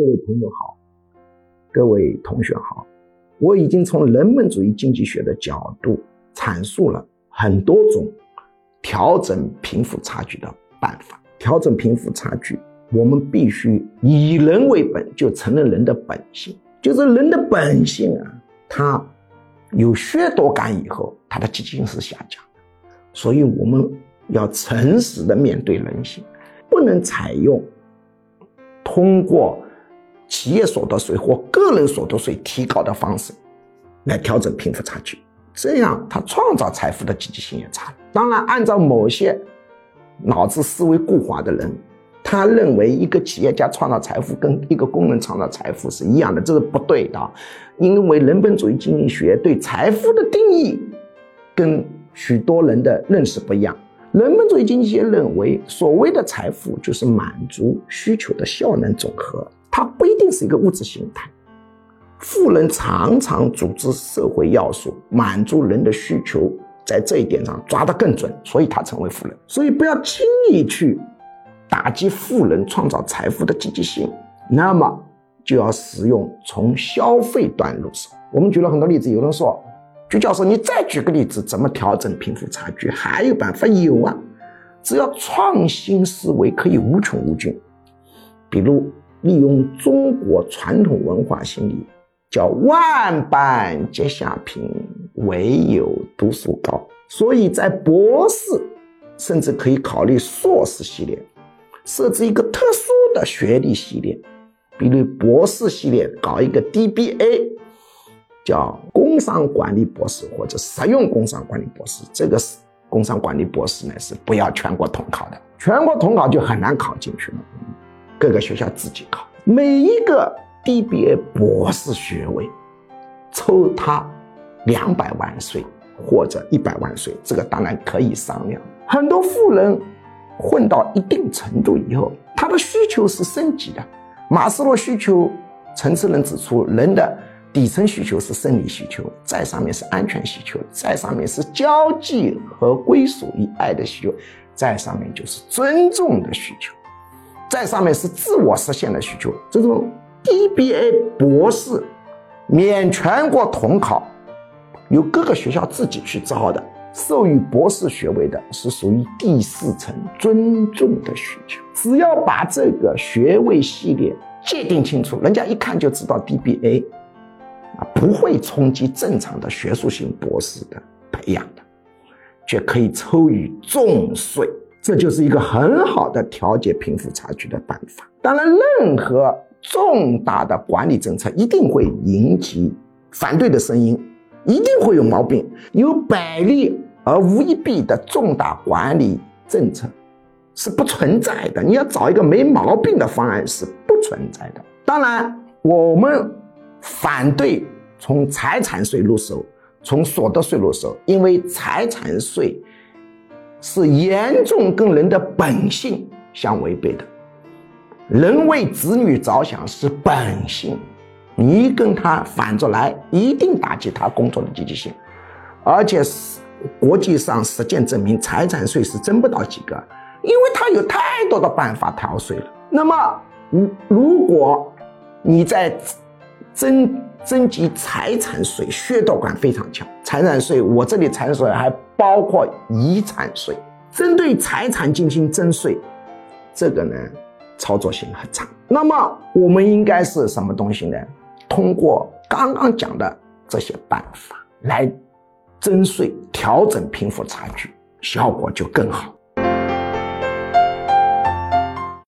各位朋友好，各位同学好，我已经从人本主义经济学的角度阐述了很多种调整贫富差距的办法。调整贫富差距，我们必须以人为本，就承认人的本性，就是人的本性啊，他有削夺感以后，他的积极性是下降的，所以我们要诚实的面对人性，不能采用。通过企业所得税或个人所得税提高的方式来调整贫富差距，这样他创造财富的积极性也差了。当然，按照某些脑子思维固化的人，他认为一个企业家创造财富跟一个工人创造财富是一样的，这是不对的。因为人本主义经济学对财富的定义跟许多人的认识不一样。人本主义经济学认为，所谓的财富就是满足需求的效能总和，它不一定是一个物质形态。富人常常组织社会要素，满足人的需求，在这一点上抓得更准，所以他成为富人。所以不要轻易去打击富人创造财富的积极性，那么就要使用从消费端入手。我们举了很多例子，有人说。朱教授，你再举个例子，怎么调整贫富差距？还有办法？有啊，只要创新思维可以无穷无尽。比如利用中国传统文化心理，叫万般皆下品，唯有读书高。所以在博士，甚至可以考虑硕士系列，设置一个特殊的学历系列，比如博士系列搞一个 DBA。叫工商管理博士或者实用工商管理博士，这个是工商管理博士呢是不要全国统考的，全国统考就很难考进去了，各个学校自己考。每一个 DBA 博士学位，抽他两百万税或者一百万税，这个当然可以商量。很多富人混到一定程度以后，他的需求是升级的。马斯洛需求层次论指出，人的底层需求是生理需求，在上面是安全需求，在上面是交际和归属与爱的需求，在上面就是尊重的需求，在上面是自我实现的需求。这种 DBA 博士免全国统考，由各个学校自己去招的，授予博士学位的是属于第四层尊重的需求。只要把这个学位系列界定清楚，人家一看就知道 DBA 啊。不会冲击正常的学术型博士的培养的，却可以抽予重税，这就是一个很好的调节贫富差距的办法。当然，任何重大的管理政策一定会引起反对的声音，一定会有毛病。有百利而无一弊的重大管理政策是不存在的。你要找一个没毛病的方案是不存在的。当然，我们。反对从财产税入手，从所得税入手，因为财产税是严重跟人的本性相违背的。人为子女着想是本性，你跟他反着来，一定打击他工作的积极性。而且是国际上实践证明，财产税是征不到几个，因为他有太多的办法逃税了。那么，如如果你在征征集财产税，削夺感非常强。财产税，我这里财产税还包括遗产税，针对财产进行征税，这个呢，操作性很差。那么我们应该是什么东西呢？通过刚刚讲的这些办法来征税，调整贫富差距，效果就更好。